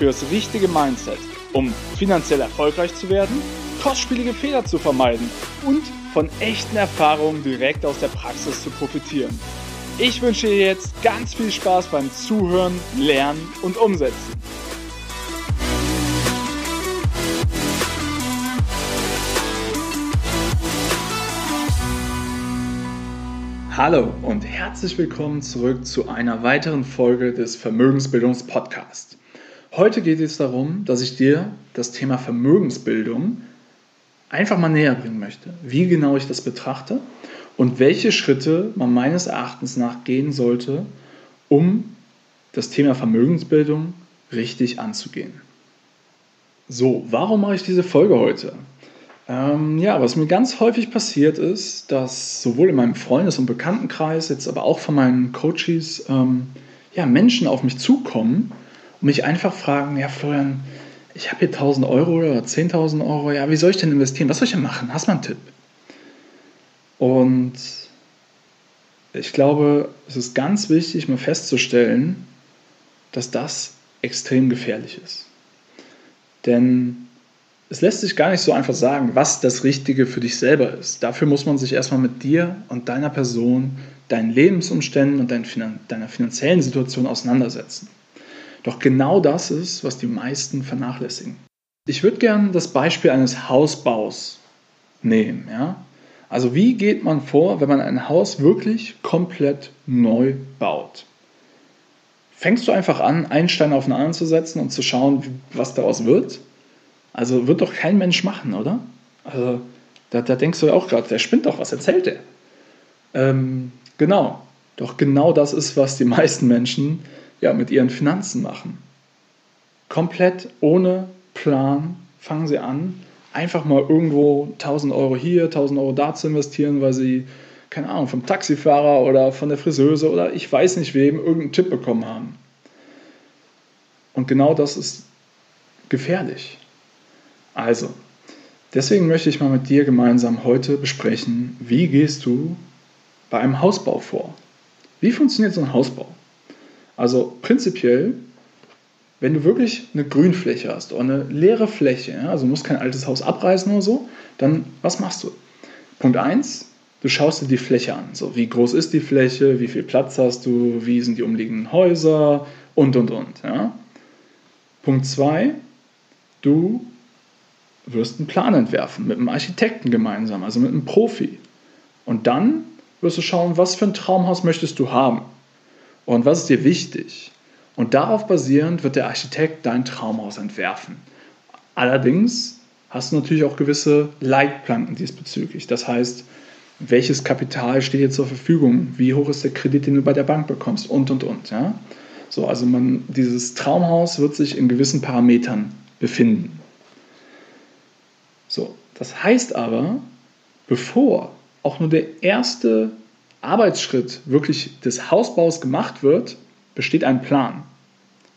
für das richtige Mindset, um finanziell erfolgreich zu werden, kostspielige Fehler zu vermeiden und von echten Erfahrungen direkt aus der Praxis zu profitieren. Ich wünsche dir jetzt ganz viel Spaß beim Zuhören, Lernen und Umsetzen. Hallo und herzlich willkommen zurück zu einer weiteren Folge des Vermögensbildungspodcasts. Heute geht es darum, dass ich dir das Thema Vermögensbildung einfach mal näher bringen möchte, wie genau ich das betrachte und welche Schritte man meines Erachtens nach gehen sollte, um das Thema Vermögensbildung richtig anzugehen. So, warum mache ich diese Folge heute? Ähm, ja, was mir ganz häufig passiert ist, dass sowohl in meinem Freundes- und Bekanntenkreis, jetzt aber auch von meinen Coaches, ähm, ja, Menschen auf mich zukommen und mich einfach fragen, ja Florian, ich habe hier 1000 Euro oder 10.000 Euro, ja, wie soll ich denn investieren? Was soll ich denn machen? Hast du mal einen Tipp? Und ich glaube, es ist ganz wichtig, mal festzustellen, dass das extrem gefährlich ist. Denn es lässt sich gar nicht so einfach sagen, was das Richtige für dich selber ist. Dafür muss man sich erstmal mit dir und deiner Person, deinen Lebensumständen und deiner finanziellen Situation auseinandersetzen. Doch genau das ist, was die meisten vernachlässigen. Ich würde gerne das Beispiel eines Hausbaus nehmen. Ja? Also wie geht man vor, wenn man ein Haus wirklich komplett neu baut? Fängst du einfach an, einen Stein auf den anderen zu setzen und zu schauen, was daraus wird? Also wird doch kein Mensch machen, oder? Also da, da denkst du ja auch gerade, der spinnt doch, was erzählt der? Ähm, genau, doch genau das ist, was die meisten Menschen ja, mit ihren Finanzen machen. Komplett ohne Plan fangen sie an, einfach mal irgendwo 1000 Euro hier, 1000 Euro da zu investieren, weil sie, keine Ahnung, vom Taxifahrer oder von der Friseuse oder ich weiß nicht wem irgendeinen Tipp bekommen haben. Und genau das ist gefährlich. Also, deswegen möchte ich mal mit dir gemeinsam heute besprechen, wie gehst du bei einem Hausbau vor? Wie funktioniert so ein Hausbau? Also prinzipiell, wenn du wirklich eine Grünfläche hast oder eine leere Fläche, ja, also du musst kein altes Haus abreißen oder so, dann was machst du? Punkt 1, du schaust dir die Fläche an. So, wie groß ist die Fläche, wie viel Platz hast du, wie sind die umliegenden Häuser und und und. Ja. Punkt 2, du wirst einen Plan entwerfen mit einem Architekten gemeinsam, also mit einem Profi. Und dann wirst du schauen, was für ein Traumhaus möchtest du haben und was ist dir wichtig. Und darauf basierend wird der Architekt dein Traumhaus entwerfen. Allerdings hast du natürlich auch gewisse Leitplanken diesbezüglich. Das heißt, welches Kapital steht dir zur Verfügung? Wie hoch ist der Kredit, den du bei der Bank bekommst? Und, und, und. Ja? So, also man, dieses Traumhaus wird sich in gewissen Parametern befinden. So, das heißt aber, bevor auch nur der erste Arbeitsschritt wirklich des Hausbaus gemacht wird, besteht ein Plan.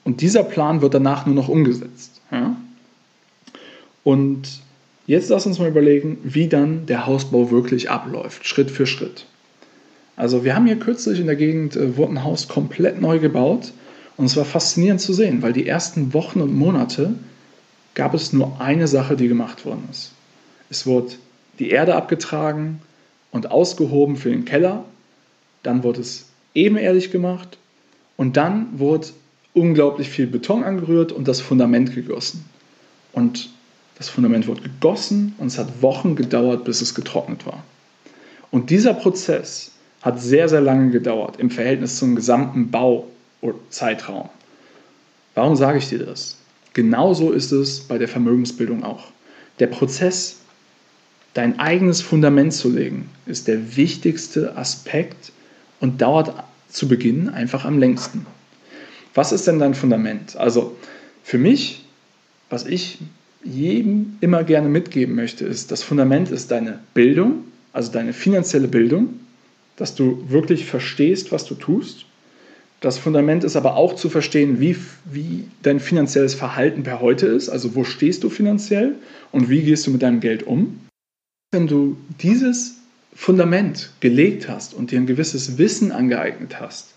Und dieser Plan wird danach nur noch umgesetzt. Ja? Und jetzt lass uns mal überlegen, wie dann der Hausbau wirklich abläuft, Schritt für Schritt. Also wir haben hier kürzlich in der Gegend, äh, wurde ein Haus komplett neu gebaut und es war faszinierend zu sehen, weil die ersten Wochen und Monate gab es nur eine Sache, die gemacht worden ist. Es wurde die Erde abgetragen und ausgehoben für den Keller dann wurde es ebenerdig gemacht und dann wurde unglaublich viel Beton angerührt und das Fundament gegossen. Und das Fundament wurde gegossen und es hat Wochen gedauert, bis es getrocknet war. Und dieser Prozess hat sehr, sehr lange gedauert im Verhältnis zum gesamten Bauzeitraum. Warum sage ich dir das? Genauso ist es bei der Vermögensbildung auch. Der Prozess, dein eigenes Fundament zu legen, ist der wichtigste Aspekt und dauert zu Beginn einfach am längsten. Was ist denn dein Fundament? Also für mich was ich jedem immer gerne mitgeben möchte, ist, das Fundament ist deine Bildung, also deine finanzielle Bildung, dass du wirklich verstehst, was du tust. Das Fundament ist aber auch zu verstehen, wie, wie dein finanzielles Verhalten per heute ist, also wo stehst du finanziell und wie gehst du mit deinem Geld um. Wenn du dieses Fundament gelegt hast und dir ein gewisses Wissen angeeignet hast,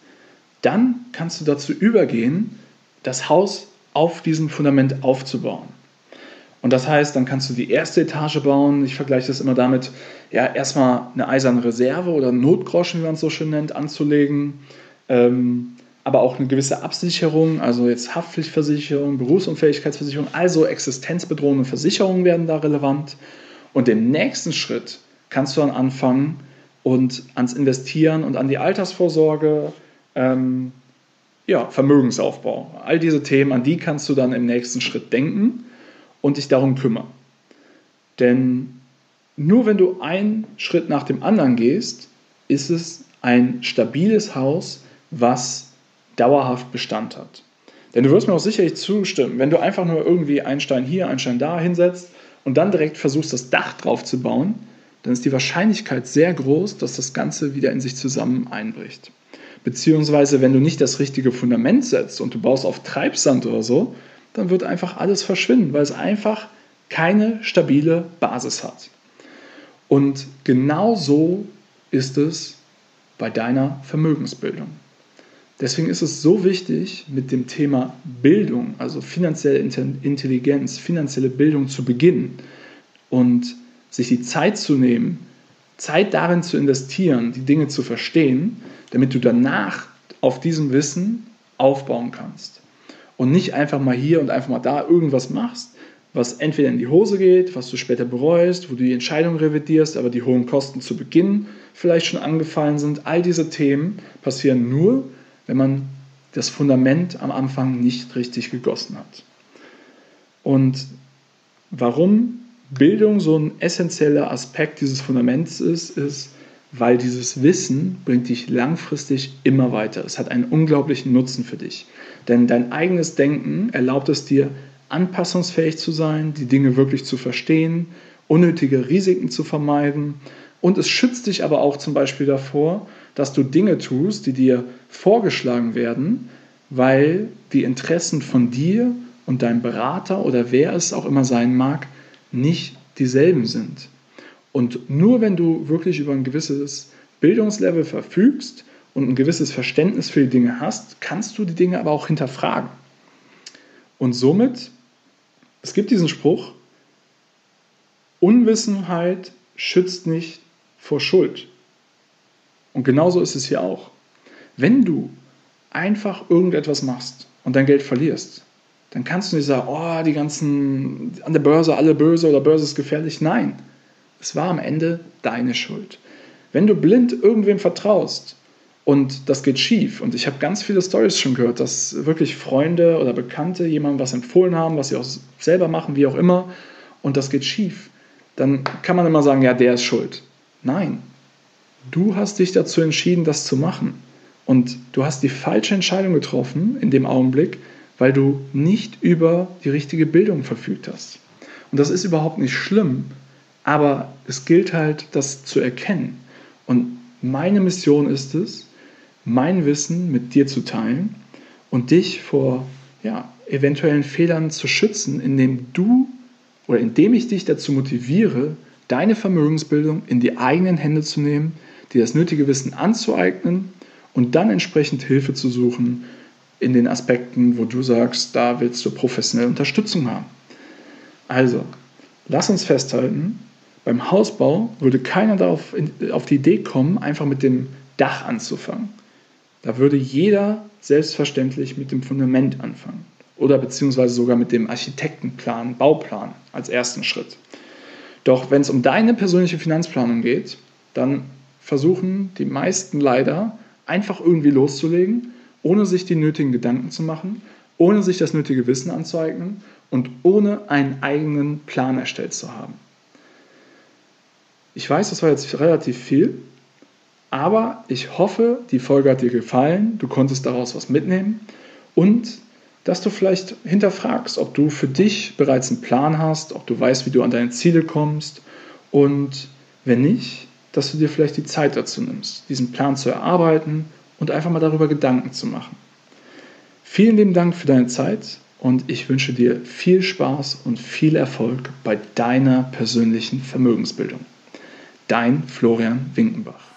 dann kannst du dazu übergehen, das Haus auf diesem Fundament aufzubauen. Und das heißt, dann kannst du die erste Etage bauen. Ich vergleiche das immer damit, ja, erstmal eine eiserne Reserve oder Notgroschen, wie man es so schön nennt, anzulegen. Ähm, aber auch eine gewisse Absicherung, also jetzt Haftpflichtversicherung, Berufsunfähigkeitsversicherung, also existenzbedrohende Versicherungen werden da relevant. Und im nächsten Schritt kannst du dann anfangen und ans Investieren und an die Altersvorsorge, ähm, ja, Vermögensaufbau. All diese Themen, an die kannst du dann im nächsten Schritt denken und dich darum kümmern. Denn nur wenn du einen Schritt nach dem anderen gehst, ist es ein stabiles Haus, was dauerhaft Bestand hat. Denn du wirst mir auch sicherlich zustimmen, wenn du einfach nur irgendwie einen Stein hier, einen Stein da hinsetzt und dann direkt versuchst, das Dach drauf zu bauen, dann ist die Wahrscheinlichkeit sehr groß, dass das Ganze wieder in sich zusammen einbricht. Beziehungsweise, wenn du nicht das richtige Fundament setzt und du baust auf Treibsand oder so, dann wird einfach alles verschwinden, weil es einfach keine stabile Basis hat. Und genau so ist es bei deiner Vermögensbildung. Deswegen ist es so wichtig, mit dem Thema Bildung, also finanzielle Intelligenz, finanzielle Bildung zu beginnen und sich die Zeit zu nehmen, Zeit darin zu investieren, die Dinge zu verstehen, damit du danach auf diesem Wissen aufbauen kannst und nicht einfach mal hier und einfach mal da irgendwas machst, was entweder in die Hose geht, was du später bereust, wo du die Entscheidung revidierst, aber die hohen Kosten zu Beginn vielleicht schon angefallen sind. All diese Themen passieren nur, wenn man das Fundament am Anfang nicht richtig gegossen hat. Und warum Bildung so ein essentieller Aspekt dieses Fundaments ist, ist, weil dieses Wissen bringt dich langfristig immer weiter. Es hat einen unglaublichen Nutzen für dich. Denn dein eigenes Denken erlaubt es dir, anpassungsfähig zu sein, die Dinge wirklich zu verstehen, unnötige Risiken zu vermeiden. Und es schützt dich aber auch zum Beispiel davor, dass du Dinge tust, die dir vorgeschlagen werden, weil die Interessen von dir und deinem Berater oder wer es auch immer sein mag, nicht dieselben sind. Und nur wenn du wirklich über ein gewisses Bildungslevel verfügst und ein gewisses Verständnis für die Dinge hast, kannst du die Dinge aber auch hinterfragen. Und somit, es gibt diesen Spruch, Unwissenheit schützt nicht vor Schuld. Und genauso ist es hier auch. Wenn du einfach irgendetwas machst und dein Geld verlierst, dann kannst du nicht sagen, oh, die ganzen an der Börse alle böse oder Börse ist gefährlich. Nein, es war am Ende deine Schuld. Wenn du blind irgendwem vertraust und das geht schief, und ich habe ganz viele Stories schon gehört, dass wirklich Freunde oder Bekannte jemandem was empfohlen haben, was sie auch selber machen, wie auch immer, und das geht schief, dann kann man immer sagen, ja, der ist schuld. Nein, du hast dich dazu entschieden, das zu machen. Und du hast die falsche Entscheidung getroffen in dem Augenblick, weil du nicht über die richtige Bildung verfügt hast. Und das ist überhaupt nicht schlimm, aber es gilt halt, das zu erkennen. Und meine Mission ist es, mein Wissen mit dir zu teilen und dich vor ja, eventuellen Fehlern zu schützen, indem du oder indem ich dich dazu motiviere, deine Vermögensbildung in die eigenen Hände zu nehmen, dir das nötige Wissen anzueignen und dann entsprechend Hilfe zu suchen in den Aspekten, wo du sagst, da willst du professionelle Unterstützung haben. Also, lass uns festhalten, beim Hausbau würde keiner darauf auf die Idee kommen, einfach mit dem Dach anzufangen. Da würde jeder selbstverständlich mit dem Fundament anfangen oder beziehungsweise sogar mit dem Architektenplan, Bauplan als ersten Schritt. Doch wenn es um deine persönliche Finanzplanung geht, dann versuchen die meisten leider einfach irgendwie loszulegen, ohne sich die nötigen Gedanken zu machen, ohne sich das nötige Wissen anzueignen und ohne einen eigenen Plan erstellt zu haben. Ich weiß, das war jetzt relativ viel, aber ich hoffe, die Folge hat dir gefallen, du konntest daraus was mitnehmen und dass du vielleicht hinterfragst, ob du für dich bereits einen Plan hast, ob du weißt, wie du an deine Ziele kommst und wenn nicht, dass du dir vielleicht die Zeit dazu nimmst, diesen Plan zu erarbeiten und einfach mal darüber Gedanken zu machen. Vielen lieben Dank für deine Zeit und ich wünsche dir viel Spaß und viel Erfolg bei deiner persönlichen Vermögensbildung. Dein Florian Winkenbach.